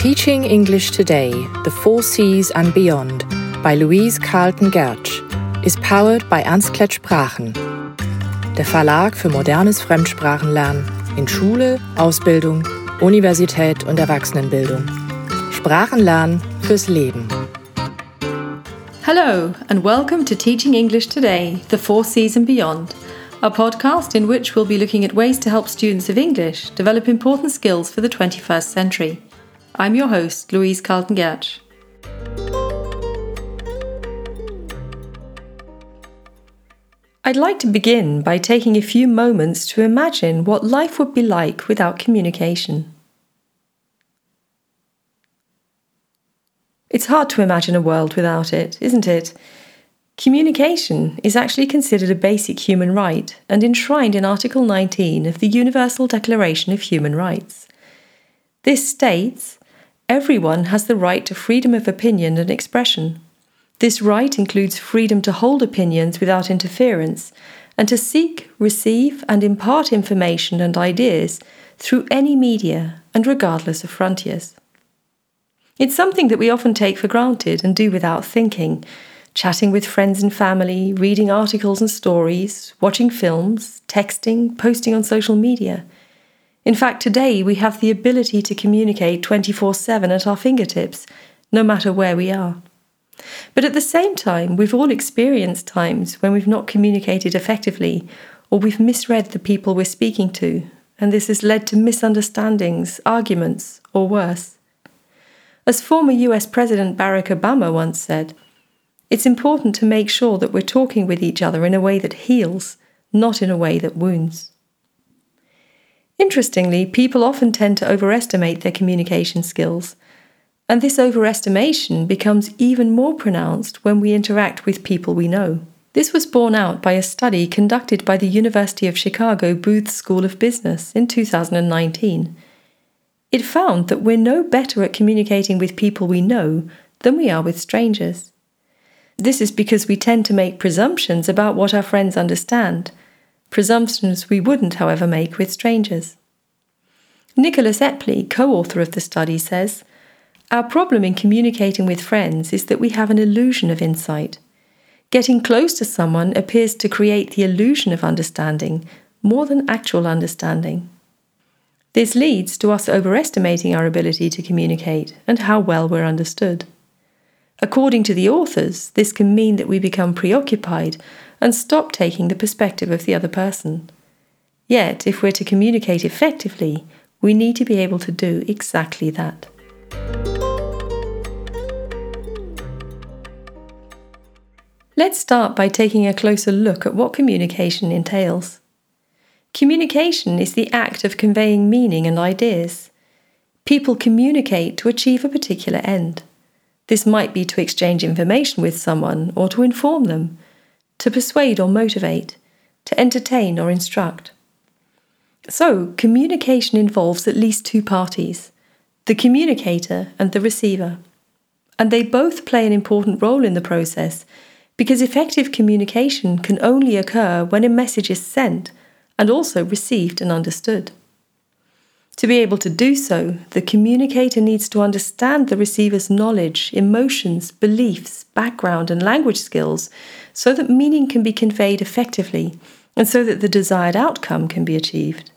Teaching English Today, The Four Cs and Beyond by Louise Carlton Gertsch is powered by Ernst Klett Sprachen, der Verlag für modernes Fremdsprachenlernen in Schule, Ausbildung, Universität und Erwachsenenbildung. Sprachenlernen fürs Leben. Hello, and welcome to Teaching English Today, The Four Cs and Beyond, a podcast in which we'll be looking at ways to help students of English develop important skills for the 21st century. I'm your host, Louise Carlton Gertsch. I'd like to begin by taking a few moments to imagine what life would be like without communication. It's hard to imagine a world without it, isn't it? Communication is actually considered a basic human right and enshrined in Article 19 of the Universal Declaration of Human Rights. This states everyone has the right to freedom of opinion and expression. This right includes freedom to hold opinions without interference and to seek, receive, and impart information and ideas through any media and regardless of frontiers. It's something that we often take for granted and do without thinking, chatting with friends and family, reading articles and stories, watching films, texting, posting on social media. In fact, today we have the ability to communicate 24 7 at our fingertips, no matter where we are. But at the same time, we've all experienced times when we've not communicated effectively or we've misread the people we're speaking to, and this has led to misunderstandings, arguments, or worse. As former US President Barack Obama once said, it's important to make sure that we're talking with each other in a way that heals, not in a way that wounds. Interestingly, people often tend to overestimate their communication skills, and this overestimation becomes even more pronounced when we interact with people we know. This was borne out by a study conducted by the University of Chicago Booth School of Business in 2019. It found that we're no better at communicating with people we know than we are with strangers. This is because we tend to make presumptions about what our friends understand presumptions we wouldn't, however, make with strangers. Nicholas Epley, co author of the study, says Our problem in communicating with friends is that we have an illusion of insight. Getting close to someone appears to create the illusion of understanding more than actual understanding. This leads to us overestimating our ability to communicate and how well we're understood. According to the authors, this can mean that we become preoccupied and stop taking the perspective of the other person. Yet, if we're to communicate effectively, we need to be able to do exactly that. Let's start by taking a closer look at what communication entails. Communication is the act of conveying meaning and ideas. People communicate to achieve a particular end. This might be to exchange information with someone or to inform them, to persuade or motivate, to entertain or instruct. So, communication involves at least two parties the communicator and the receiver. And they both play an important role in the process because effective communication can only occur when a message is sent and also received and understood. To be able to do so, the communicator needs to understand the receiver's knowledge, emotions, beliefs, background, and language skills so that meaning can be conveyed effectively and so that the desired outcome can be achieved.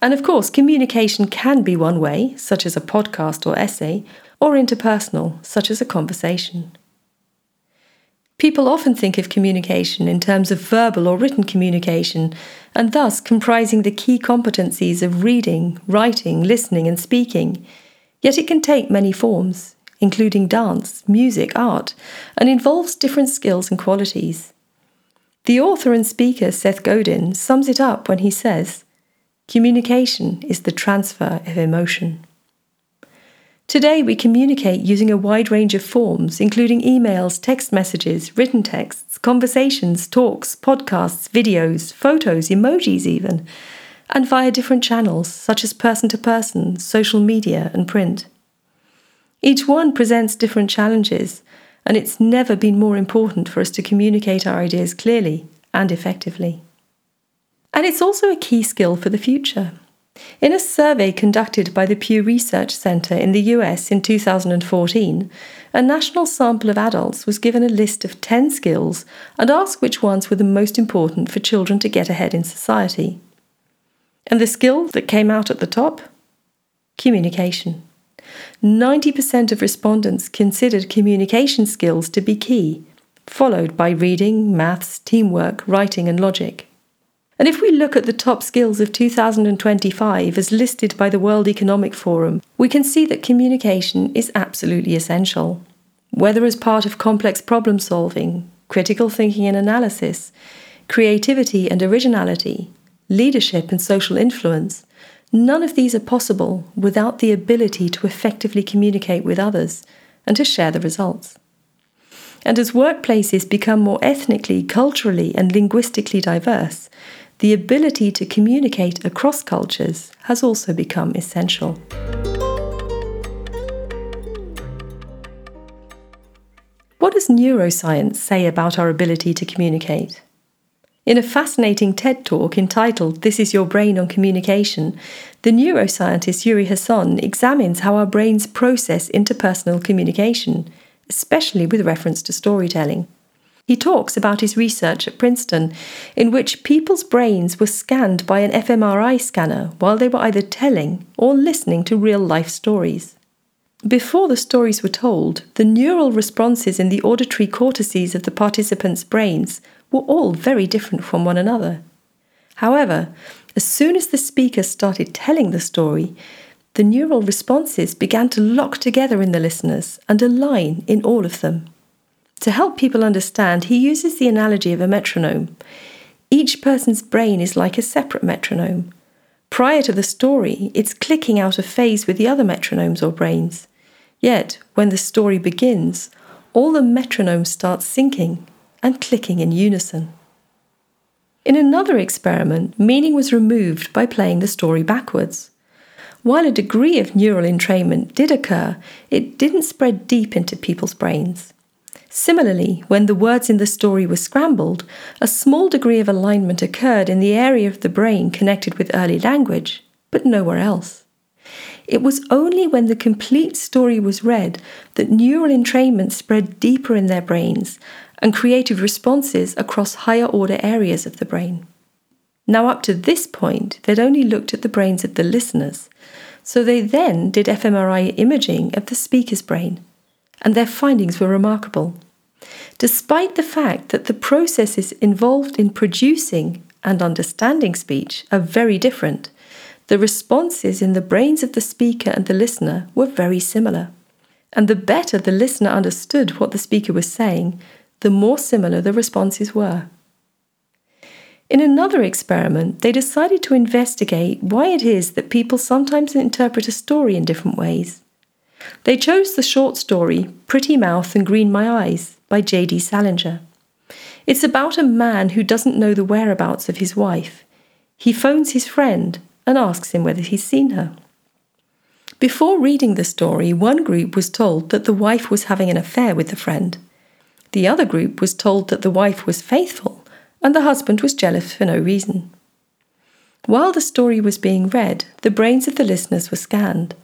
And of course, communication can be one way, such as a podcast or essay, or interpersonal, such as a conversation. People often think of communication in terms of verbal or written communication, and thus comprising the key competencies of reading, writing, listening, and speaking. Yet it can take many forms, including dance, music, art, and involves different skills and qualities. The author and speaker Seth Godin sums it up when he says, Communication is the transfer of emotion. Today, we communicate using a wide range of forms, including emails, text messages, written texts, conversations, talks, podcasts, videos, photos, emojis, even, and via different channels such as person to person, social media, and print. Each one presents different challenges, and it's never been more important for us to communicate our ideas clearly and effectively. And it's also a key skill for the future. In a survey conducted by the Pew Research Center in the US in 2014, a national sample of adults was given a list of 10 skills and asked which ones were the most important for children to get ahead in society. And the skill that came out at the top? Communication. 90% of respondents considered communication skills to be key, followed by reading, maths, teamwork, writing, and logic. And if we look at the top skills of 2025 as listed by the World Economic Forum, we can see that communication is absolutely essential. Whether as part of complex problem solving, critical thinking and analysis, creativity and originality, leadership and social influence, none of these are possible without the ability to effectively communicate with others and to share the results. And as workplaces become more ethnically, culturally, and linguistically diverse, the ability to communicate across cultures has also become essential. What does neuroscience say about our ability to communicate? In a fascinating TED talk entitled This is Your Brain on Communication, the neuroscientist Yuri Hasson examines how our brains process interpersonal communication, especially with reference to storytelling. He talks about his research at Princeton, in which people's brains were scanned by an fMRI scanner while they were either telling or listening to real life stories. Before the stories were told, the neural responses in the auditory cortices of the participants' brains were all very different from one another. However, as soon as the speaker started telling the story, the neural responses began to lock together in the listeners and align in all of them. To help people understand, he uses the analogy of a metronome. Each person's brain is like a separate metronome. Prior to the story, it's clicking out of phase with the other metronomes or brains. Yet, when the story begins, all the metronomes start syncing and clicking in unison. In another experiment, meaning was removed by playing the story backwards. While a degree of neural entrainment did occur, it didn't spread deep into people's brains. Similarly, when the words in the story were scrambled, a small degree of alignment occurred in the area of the brain connected with early language, but nowhere else. It was only when the complete story was read that neural entrainment spread deeper in their brains and creative responses across higher order areas of the brain. Now, up to this point, they'd only looked at the brains of the listeners, so they then did fMRI imaging of the speaker's brain, and their findings were remarkable despite the fact that the processes involved in producing and understanding speech are very different. The responses in the brains of the speaker and the listener were very similar. And the better the listener understood what the speaker was saying, the more similar the responses were. In another experiment, they decided to investigate why it is that people sometimes interpret a story in different ways. They chose the short story Pretty Mouth and Green My Eyes by J.D. Salinger. It's about a man who doesn't know the whereabouts of his wife. He phones his friend and asks him whether he's seen her. Before reading the story, one group was told that the wife was having an affair with the friend. The other group was told that the wife was faithful and the husband was jealous for no reason. While the story was being read, the brains of the listeners were scanned.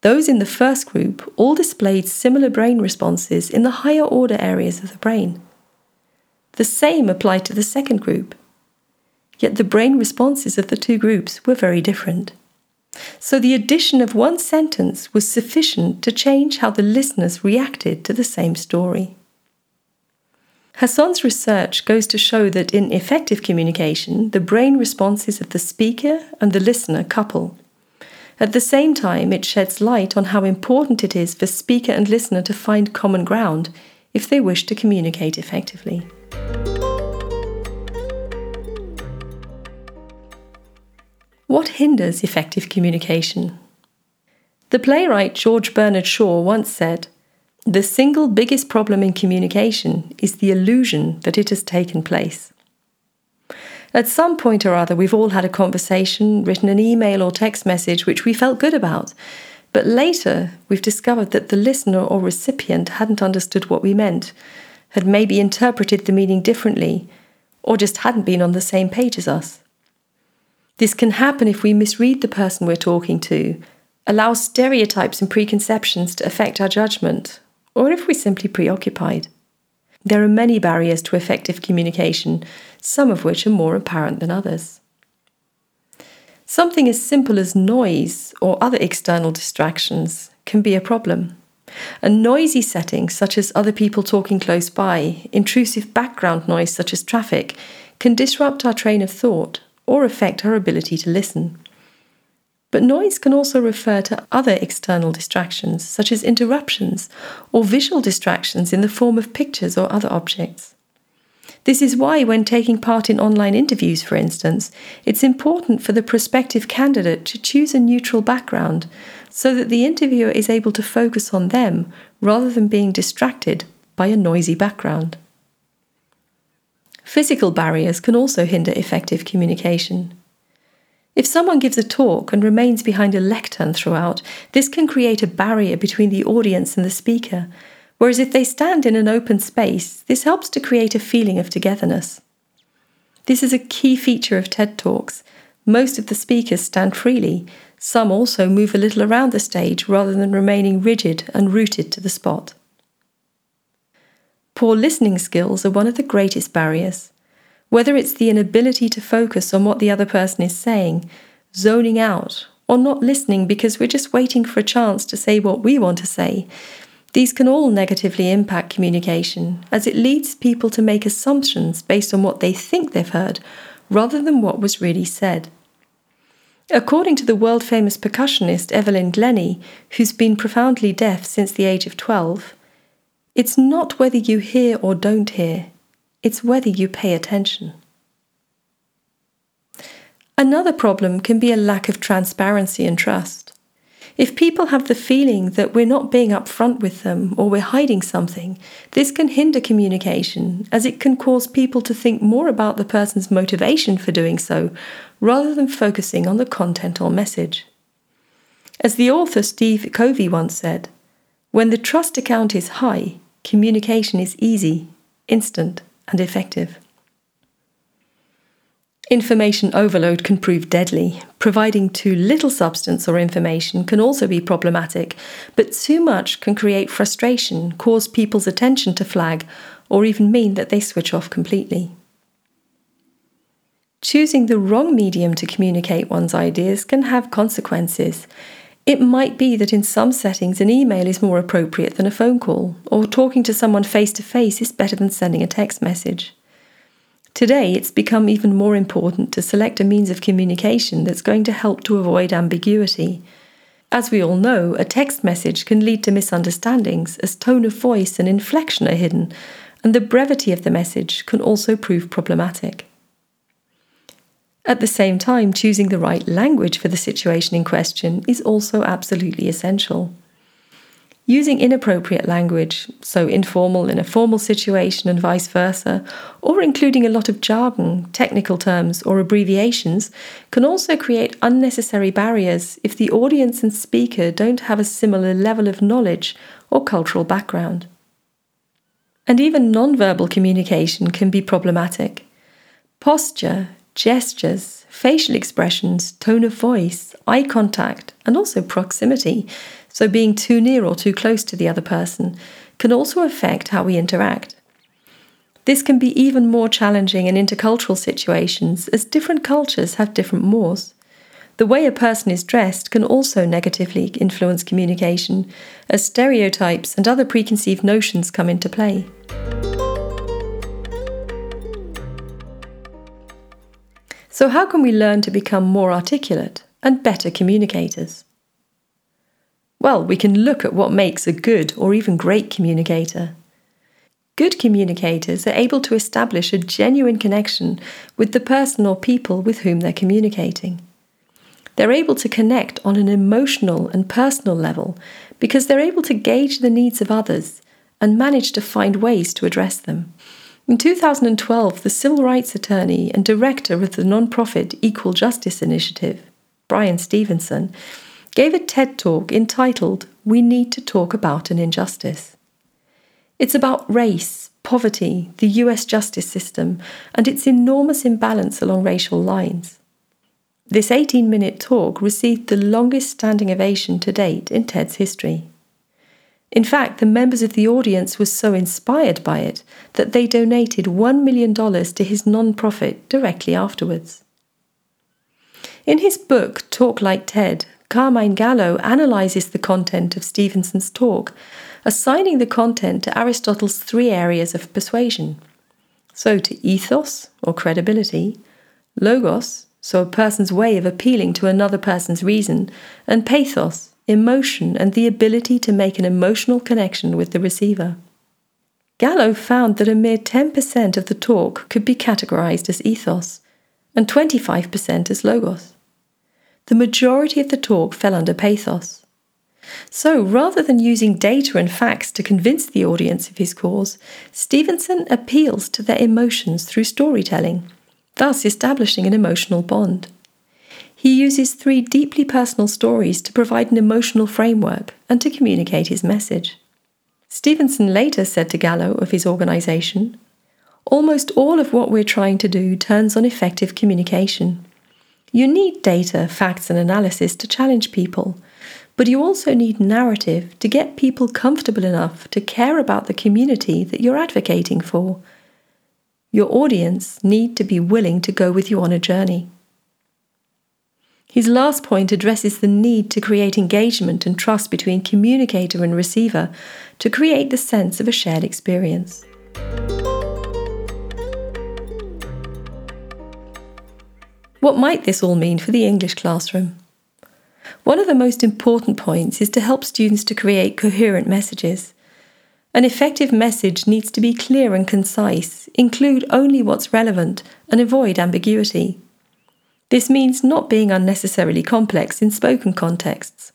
Those in the first group all displayed similar brain responses in the higher order areas of the brain. The same applied to the second group. Yet the brain responses of the two groups were very different. So the addition of one sentence was sufficient to change how the listeners reacted to the same story. Hasson's research goes to show that in effective communication, the brain responses of the speaker and the listener couple. At the same time, it sheds light on how important it is for speaker and listener to find common ground if they wish to communicate effectively. What hinders effective communication? The playwright George Bernard Shaw once said, The single biggest problem in communication is the illusion that it has taken place. At some point or other, we've all had a conversation, written an email or text message which we felt good about. But later, we've discovered that the listener or recipient hadn't understood what we meant, had maybe interpreted the meaning differently, or just hadn't been on the same page as us. This can happen if we misread the person we're talking to, allow stereotypes and preconceptions to affect our judgment, or if we're simply preoccupied. There are many barriers to effective communication, some of which are more apparent than others. Something as simple as noise or other external distractions can be a problem. A noisy setting, such as other people talking close by, intrusive background noise, such as traffic, can disrupt our train of thought or affect our ability to listen. But noise can also refer to other external distractions, such as interruptions or visual distractions in the form of pictures or other objects. This is why, when taking part in online interviews, for instance, it's important for the prospective candidate to choose a neutral background so that the interviewer is able to focus on them rather than being distracted by a noisy background. Physical barriers can also hinder effective communication. If someone gives a talk and remains behind a lectern throughout, this can create a barrier between the audience and the speaker, Whereas if they stand in an open space, this helps to create a feeling of togetherness. This is a key feature of TED Talks. Most of the speakers stand freely. Some also move a little around the stage rather than remaining rigid and rooted to the spot. Poor listening skills are one of the greatest barriers. Whether it's the inability to focus on what the other person is saying, zoning out, or not listening because we're just waiting for a chance to say what we want to say, these can all negatively impact communication, as it leads people to make assumptions based on what they think they've heard, rather than what was really said. According to the world famous percussionist Evelyn Glennie, who's been profoundly deaf since the age of 12, it's not whether you hear or don't hear, it's whether you pay attention. Another problem can be a lack of transparency and trust. If people have the feeling that we're not being upfront with them or we're hiding something, this can hinder communication as it can cause people to think more about the person's motivation for doing so rather than focusing on the content or message. As the author Steve Covey once said, when the trust account is high, communication is easy, instant, and effective. Information overload can prove deadly. Providing too little substance or information can also be problematic, but too much can create frustration, cause people's attention to flag, or even mean that they switch off completely. Choosing the wrong medium to communicate one's ideas can have consequences. It might be that in some settings an email is more appropriate than a phone call, or talking to someone face to face is better than sending a text message. Today, it's become even more important to select a means of communication that's going to help to avoid ambiguity. As we all know, a text message can lead to misunderstandings as tone of voice and inflection are hidden, and the brevity of the message can also prove problematic. At the same time, choosing the right language for the situation in question is also absolutely essential. Using inappropriate language, so informal in a formal situation and vice versa, or including a lot of jargon, technical terms, or abbreviations, can also create unnecessary barriers if the audience and speaker don't have a similar level of knowledge or cultural background. And even nonverbal communication can be problematic. Posture, gestures, facial expressions, tone of voice, eye contact, and also proximity so being too near or too close to the other person can also affect how we interact. This can be even more challenging in intercultural situations as different cultures have different mores. The way a person is dressed can also negatively influence communication, as stereotypes and other preconceived notions come into play. So, how can we learn to become more articulate and better communicators? Well, we can look at what makes a good or even great communicator. Good communicators are able to establish a genuine connection with the person or people with whom they're communicating. They're able to connect on an emotional and personal level because they're able to gauge the needs of others and manage to find ways to address them. In 2012, the civil rights attorney and director of the non-profit Equal Justice Initiative, Bryan Stevenson, gave a TED talk entitled We Need to Talk About an Injustice. It's about race, poverty, the US justice system, and its enormous imbalance along racial lines. This 18 minute talk received the longest standing ovation to date in TED's history. In fact, the members of the audience were so inspired by it that they donated $1 million to his non-profit directly afterwards. In his book, Talk Like TED, Carmine Gallo analyzes the content of Stevenson's talk, assigning the content to Aristotle's three areas of persuasion. So, to ethos, or credibility, logos, so a person's way of appealing to another person's reason, and pathos, emotion, and the ability to make an emotional connection with the receiver. Gallo found that a mere 10% of the talk could be categorized as ethos and 25% as logos. The majority of the talk fell under pathos. So, rather than using data and facts to convince the audience of his cause, Stevenson appeals to their emotions through storytelling, thus establishing an emotional bond. He uses three deeply personal stories to provide an emotional framework and to communicate his message. Stevenson later said to Gallo of his organization Almost all of what we're trying to do turns on effective communication. You need data, facts, and analysis to challenge people, but you also need narrative to get people comfortable enough to care about the community that you're advocating for. Your audience need to be willing to go with you on a journey. His last point addresses the need to create engagement and trust between communicator and receiver to create the sense of a shared experience. What might this all mean for the English classroom? One of the most important points is to help students to create coherent messages. An effective message needs to be clear and concise, include only what's relevant, and avoid ambiguity. This means not being unnecessarily complex in spoken contexts.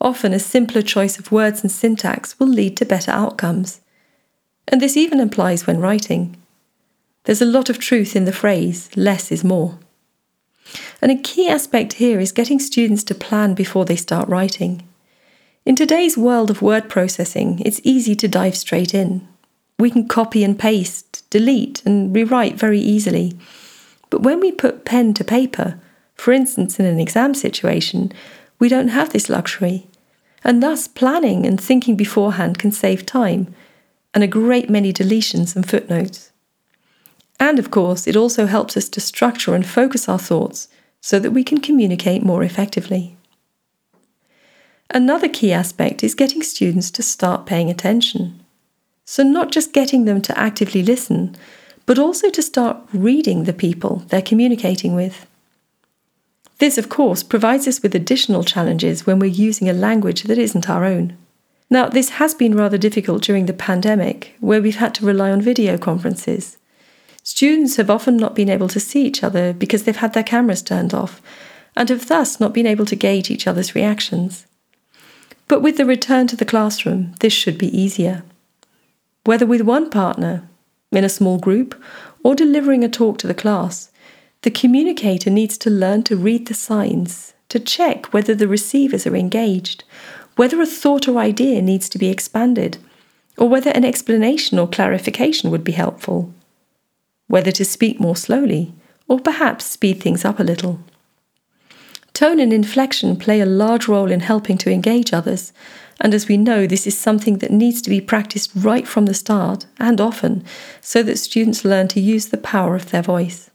Often, a simpler choice of words and syntax will lead to better outcomes. And this even applies when writing. There's a lot of truth in the phrase, less is more. And a key aspect here is getting students to plan before they start writing. In today's world of word processing, it's easy to dive straight in. We can copy and paste, delete, and rewrite very easily. But when we put pen to paper, for instance in an exam situation, we don't have this luxury. And thus, planning and thinking beforehand can save time and a great many deletions and footnotes. And of course, it also helps us to structure and focus our thoughts so that we can communicate more effectively. Another key aspect is getting students to start paying attention. So, not just getting them to actively listen, but also to start reading the people they're communicating with. This, of course, provides us with additional challenges when we're using a language that isn't our own. Now, this has been rather difficult during the pandemic, where we've had to rely on video conferences. Students have often not been able to see each other because they've had their cameras turned off, and have thus not been able to gauge each other's reactions. But with the return to the classroom, this should be easier. Whether with one partner, in a small group, or delivering a talk to the class, the communicator needs to learn to read the signs, to check whether the receivers are engaged, whether a thought or idea needs to be expanded, or whether an explanation or clarification would be helpful, whether to speak more slowly, or perhaps speed things up a little. Tone and inflection play a large role in helping to engage others, and as we know, this is something that needs to be practiced right from the start and often so that students learn to use the power of their voice.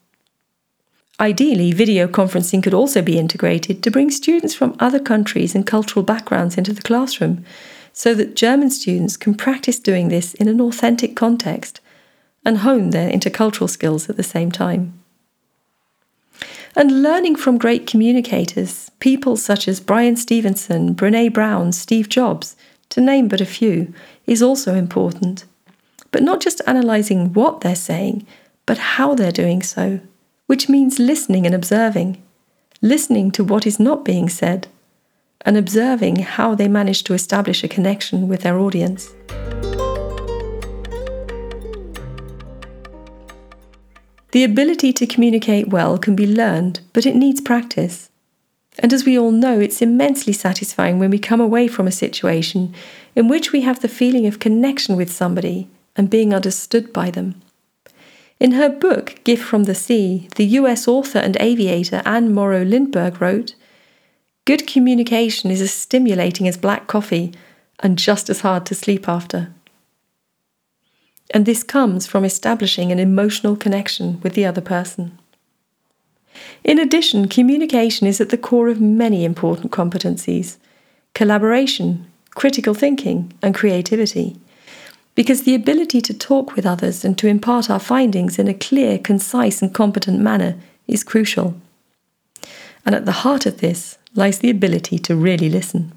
Ideally, video conferencing could also be integrated to bring students from other countries and cultural backgrounds into the classroom so that German students can practice doing this in an authentic context and hone their intercultural skills at the same time. And learning from great communicators, people such as Bryan Stevenson, Brene Brown, Steve Jobs, to name but a few, is also important. But not just analysing what they're saying, but how they're doing so, which means listening and observing, listening to what is not being said, and observing how they manage to establish a connection with their audience. The ability to communicate well can be learned, but it needs practice. And as we all know, it's immensely satisfying when we come away from a situation in which we have the feeling of connection with somebody and being understood by them. In her book, Gift from the Sea, the US author and aviator Anne Morrow Lindbergh wrote Good communication is as stimulating as black coffee and just as hard to sleep after. And this comes from establishing an emotional connection with the other person. In addition, communication is at the core of many important competencies collaboration, critical thinking, and creativity. Because the ability to talk with others and to impart our findings in a clear, concise, and competent manner is crucial. And at the heart of this lies the ability to really listen.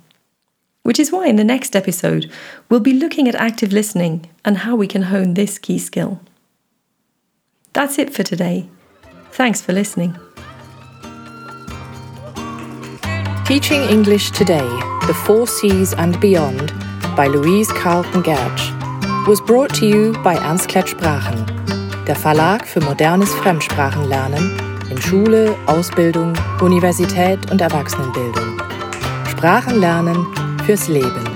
Which is why in the next episode, we'll be looking at active listening and how we can hone this key skill. That's it for today. Thanks for listening. Teaching English Today, The Four Cs and Beyond by Louise Carlton Gertsch was brought to you by Ernst Klett Sprachen, der Verlag für modernes Fremdsprachenlernen in Schule, Ausbildung, Universität und Erwachsenenbildung. Sprachenlernen fürs Leben.